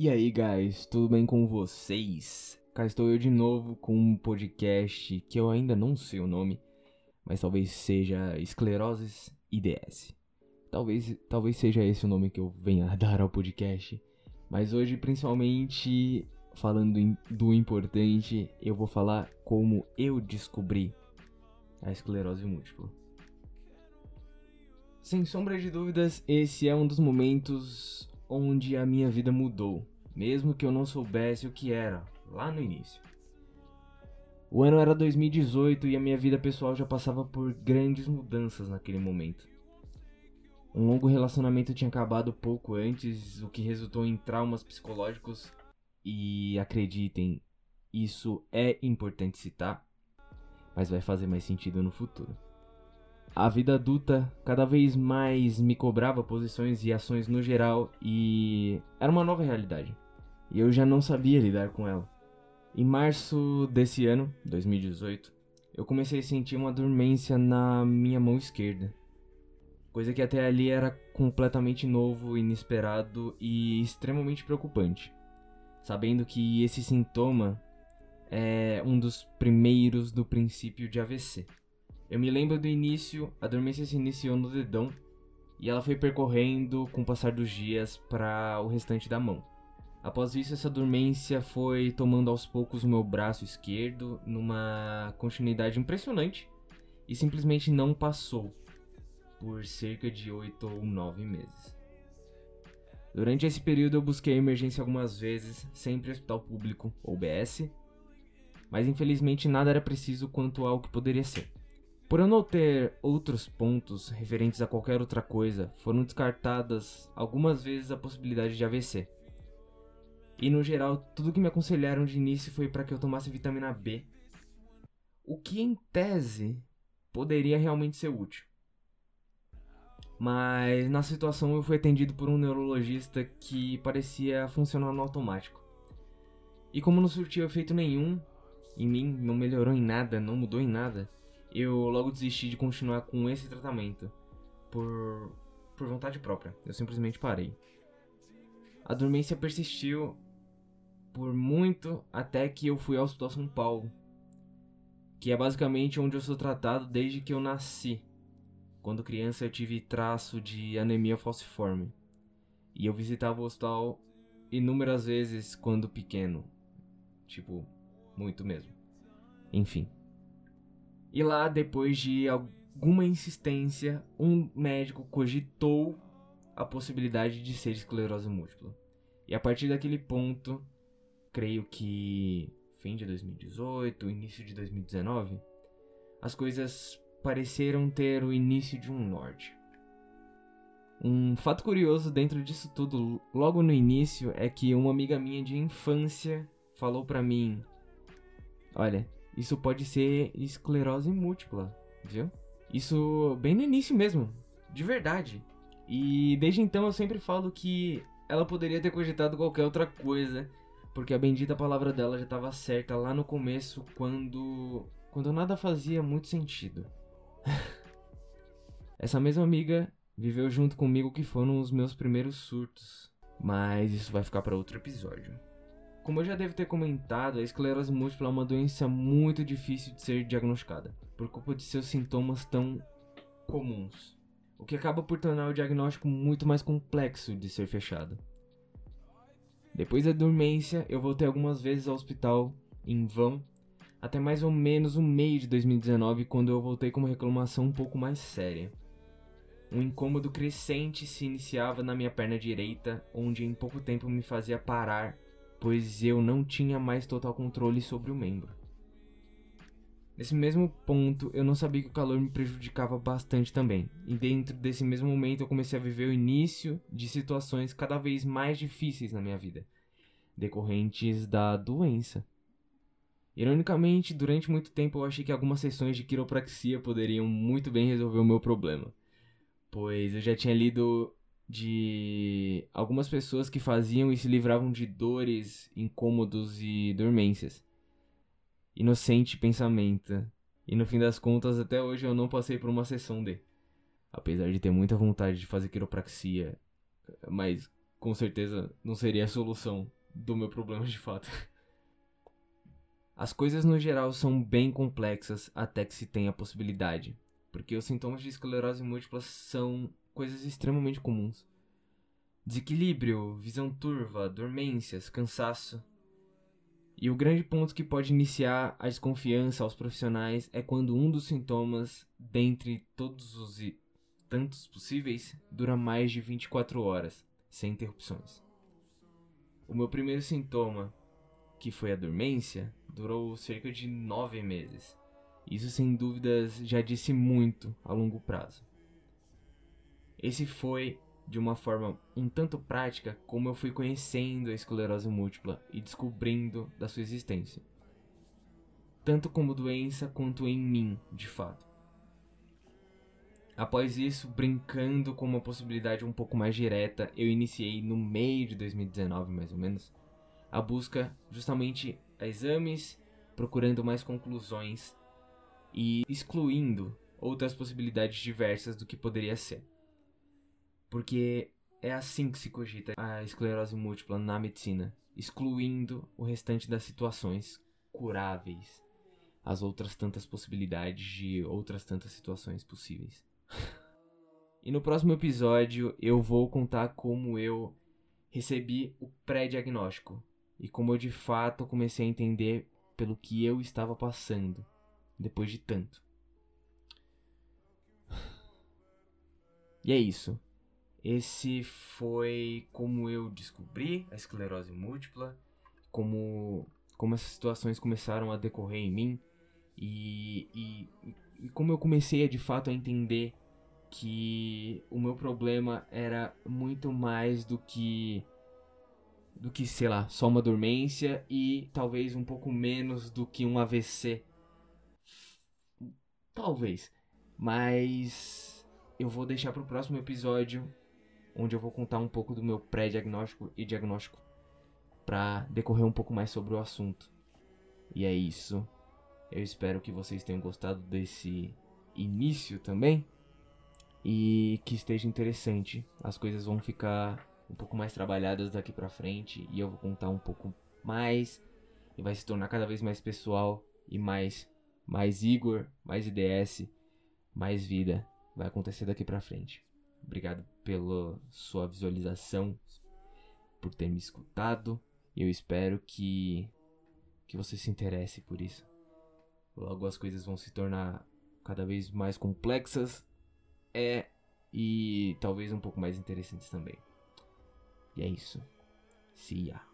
E aí, guys, tudo bem com vocês? Cá estou eu de novo com um podcast que eu ainda não sei o nome, mas talvez seja Escleroses IDS. Talvez, talvez seja esse o nome que eu venha dar ao podcast. Mas hoje, principalmente falando do importante, eu vou falar como eu descobri a esclerose múltipla. Sem sombra de dúvidas, esse é um dos momentos onde a minha vida mudou, mesmo que eu não soubesse o que era lá no início. O ano era 2018 e a minha vida pessoal já passava por grandes mudanças naquele momento. Um longo relacionamento tinha acabado pouco antes, o que resultou em traumas psicológicos. E acreditem, isso é importante citar, mas vai fazer mais sentido no futuro. A vida adulta cada vez mais me cobrava posições e ações no geral e era uma nova realidade. E eu já não sabia lidar com ela. Em março desse ano, 2018, eu comecei a sentir uma dormência na minha mão esquerda. Coisa que até ali era completamente novo, inesperado e extremamente preocupante. Sabendo que esse sintoma é um dos primeiros do princípio de AVC. Eu me lembro do início, a dormência se iniciou no dedão e ela foi percorrendo com o passar dos dias para o restante da mão. Após isso, essa dormência foi tomando aos poucos o meu braço esquerdo numa continuidade impressionante e simplesmente não passou por cerca de 8 ou 9 meses. Durante esse período eu busquei emergência algumas vezes, sempre em hospital público ou BS, mas infelizmente nada era preciso quanto ao que poderia ser. Por eu não ter outros pontos referentes a qualquer outra coisa, foram descartadas algumas vezes a possibilidade de AVC. E no geral, tudo que me aconselharam de início foi para que eu tomasse vitamina B, o que em tese poderia realmente ser útil. Mas na situação eu fui atendido por um neurologista que parecia funcionar no automático. E como não surtiu efeito nenhum em mim, não melhorou em nada, não mudou em nada, eu logo desisti de continuar com esse tratamento por por vontade própria. Eu simplesmente parei. A dormência persistiu por muito até que eu fui ao Hospital São Paulo, que é basicamente onde eu sou tratado desde que eu nasci. Quando criança eu tive traço de anemia falciforme. E eu visitava o hospital inúmeras vezes quando pequeno. Tipo, muito mesmo. Enfim. E lá, depois de alguma insistência, um médico cogitou a possibilidade de ser esclerose múltipla. E a partir daquele ponto, creio que fim de 2018, início de 2019, as coisas pareceram ter o início de um norte. Um fato curioso dentro disso tudo, logo no início, é que uma amiga minha de infância falou para mim: Olha, isso pode ser esclerose múltipla, viu? Isso bem no início mesmo, de verdade. E desde então eu sempre falo que ela poderia ter cogitado qualquer outra coisa, porque a bendita palavra dela já estava certa lá no começo, quando quando nada fazia muito sentido. Essa mesma amiga viveu junto comigo que foram os meus primeiros surtos, mas isso vai ficar para outro episódio. Como eu já devo ter comentado, a esclerose múltipla é uma doença muito difícil de ser diagnosticada, por culpa de seus sintomas tão comuns, o que acaba por tornar o diagnóstico muito mais complexo de ser fechado. Depois da dormência, eu voltei algumas vezes ao hospital em vão até mais ou menos o meio de 2019, quando eu voltei com uma reclamação um pouco mais séria. Um incômodo crescente se iniciava na minha perna direita, onde em pouco tempo me fazia parar, pois eu não tinha mais total controle sobre o membro. Nesse mesmo ponto, eu não sabia que o calor me prejudicava bastante também, e dentro desse mesmo momento eu comecei a viver o início de situações cada vez mais difíceis na minha vida, decorrentes da doença. Ironicamente, durante muito tempo eu achei que algumas sessões de quiropraxia poderiam muito bem resolver o meu problema, pois eu já tinha lido de algumas pessoas que faziam e se livravam de dores, incômodos e dormências. Inocente pensamento. E no fim das contas, até hoje eu não passei por uma sessão de. Apesar de ter muita vontade de fazer quiropraxia, mas com certeza não seria a solução do meu problema de fato. As coisas no geral são bem complexas até que se tenha a possibilidade, porque os sintomas de esclerose múltipla são coisas extremamente comuns. Desequilíbrio, visão turva, dormências, cansaço. E o grande ponto que pode iniciar a desconfiança aos profissionais é quando um dos sintomas, dentre todos os tantos possíveis, dura mais de 24 horas, sem interrupções. O meu primeiro sintoma, que foi a dormência, durou cerca de 9 meses. Isso sem dúvidas já disse muito a longo prazo. Esse foi de uma forma um tanto prática como eu fui conhecendo a esclerose múltipla e descobrindo da sua existência. Tanto como doença quanto em mim, de fato. Após isso, brincando com uma possibilidade um pouco mais direta, eu iniciei no meio de 2019, mais ou menos, a busca justamente a exames, procurando mais conclusões e excluindo outras possibilidades diversas do que poderia ser. Porque é assim que se cogita a esclerose múltipla na medicina, excluindo o restante das situações curáveis, as outras tantas possibilidades de outras tantas situações possíveis. e no próximo episódio eu vou contar como eu recebi o pré-diagnóstico e como eu de fato comecei a entender pelo que eu estava passando depois de tanto. E é isso. Esse foi como eu descobri a esclerose múltipla, como, como essas situações começaram a decorrer em mim e, e, e como eu comecei de fato a entender que o meu problema era muito mais do que do que, sei lá, só uma dormência e talvez um pouco menos do que um AVC. Talvez. Mas eu vou deixar para o próximo episódio onde eu vou contar um pouco do meu pré-diagnóstico e diagnóstico para decorrer um pouco mais sobre o assunto. E é isso. Eu espero que vocês tenham gostado desse início também e que esteja interessante. As coisas vão ficar um pouco mais trabalhadas daqui para frente e eu vou contar um pouco mais e vai se tornar cada vez mais pessoal e mais mais Igor, mais IDS, mais vida vai acontecer daqui para frente. Obrigado pela sua visualização, por ter me escutado. Eu espero que que você se interesse por isso. Logo as coisas vão se tornar cada vez mais complexas é e talvez um pouco mais interessantes também. E é isso. See ya.